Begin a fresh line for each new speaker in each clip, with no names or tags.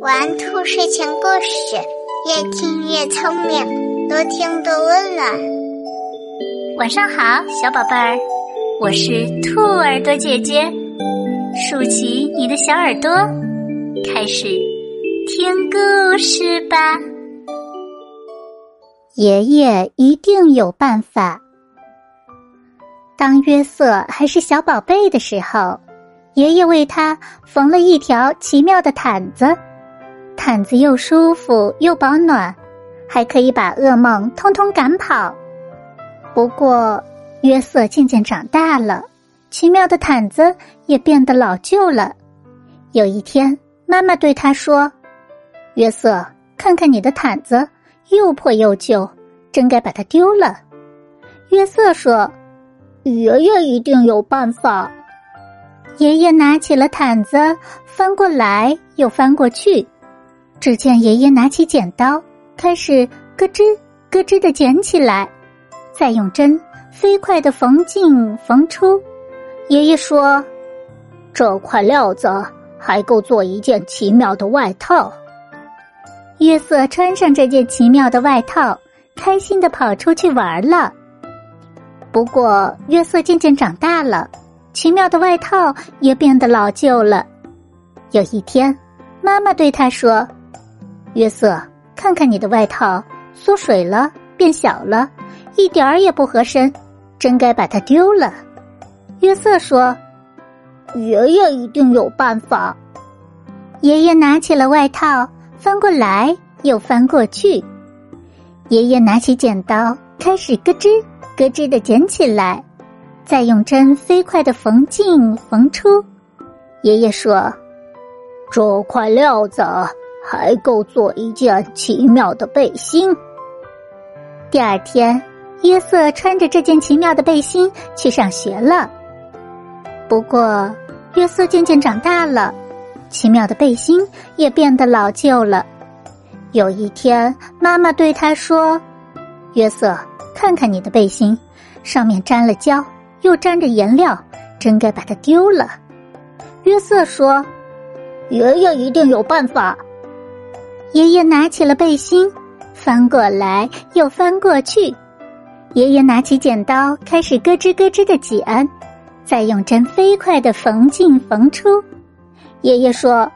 玩兔睡前故事，越听越聪明，多听多温暖。
晚上好，小宝贝儿，我是兔耳朵姐姐，竖起你的小耳朵，开始听故事吧。
爷爷一定有办法。当约瑟还是小宝贝的时候。爷爷为他缝了一条奇妙的毯子，毯子又舒服又保暖，还可以把噩梦通通赶跑。不过，约瑟渐渐长大了，奇妙的毯子也变得老旧了。有一天，妈妈对他说：“约瑟，看看你的毯子，又破又旧，真该把它丢了。”约瑟说：“
爷爷一定有办法。”
爷爷拿起了毯子，翻过来又翻过去。只见爷爷拿起剪刀，开始咯吱咯吱的剪起来，再用针飞快的缝进缝出。爷爷说：“
这块料子还够做一件奇妙的外套。”
约瑟穿上这件奇妙的外套，开心的跑出去玩了。不过，约瑟渐渐长大了。奇妙的外套也变得老旧了。有一天，妈妈对他说：“约瑟，看看你的外套，缩水了，变小了，一点儿也不合身，真该把它丢了。”约瑟说：“
爷爷一定有办法。”
爷爷拿起了外套，翻过来又翻过去。爷爷拿起剪刀，开始咯吱咯吱的剪起来。再用针飞快的缝进缝出，爷爷说：“
这块料子还够做一件奇妙的背心。”
第二天，约瑟穿着这件奇妙的背心去上学了。不过，约瑟渐渐长大了，奇妙的背心也变得老旧了。有一天，妈妈对他说：“约瑟，看看你的背心，上面沾了胶。”又沾着颜料，真该把它丢了。约瑟说：“
爷爷一定有办法。”
爷爷拿起了背心，翻过来又翻过去。爷爷拿起剪刀，开始咯吱咯吱的剪，再用针飞快的缝进缝出。爷爷说：“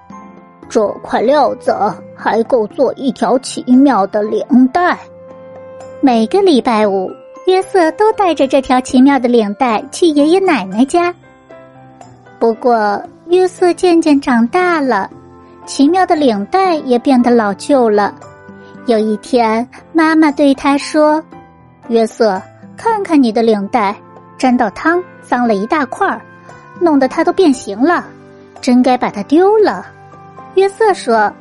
这块料子还够做一条奇妙的领带。”
每个礼拜五。约瑟都带着这条奇妙的领带去爷爷奶奶家。不过，约瑟渐渐长大了，奇妙的领带也变得老旧了。有一天，妈妈对他说：“约瑟，看看你的领带，沾到汤，脏了一大块儿，弄得它都变形了，真该把它丢了。”约瑟说：“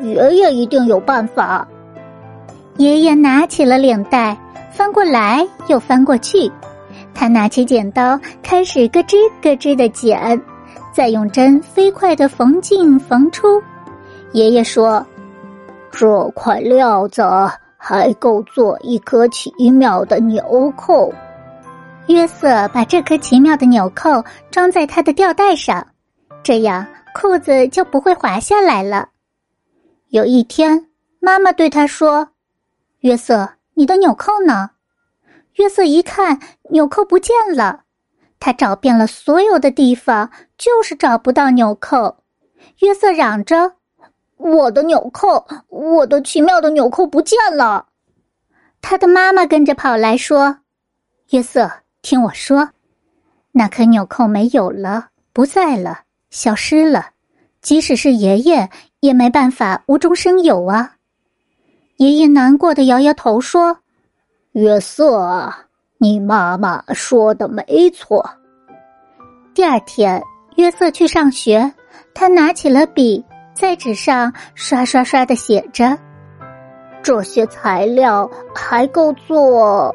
爷爷一定有办法。”
爷爷拿起了领带。翻过来又翻过去，他拿起剪刀，开始咯吱咯吱的剪，再用针飞快的缝进缝出。爷爷说：“
这块料子还够做一颗奇妙的纽扣。”
约瑟把这颗奇妙的纽扣装在他的吊带上，这样裤子就不会滑下来了。有一天，妈妈对他说：“约瑟。”你的纽扣呢？约瑟一看，纽扣不见了。他找遍了所有的地方，就是找不到纽扣。约瑟嚷着：“
我的纽扣，我的奇妙的纽扣不见了！”
他的妈妈跟着跑来说：“约瑟，听我说，那颗纽扣没有了，不在了，消失了。即使是爷爷，也没办法无中生有啊。”爷爷难过的摇摇头说：“
约瑟，你妈妈说的没错。”
第二天，约瑟去上学，他拿起了笔，在纸上刷刷刷的写着：“
这些材料还够做。”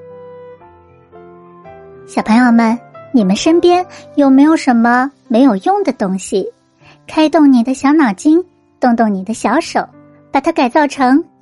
小朋友们，你们身边有没有什么没有用的东西？开动你的小脑筋，动动你的小手，把它改造成。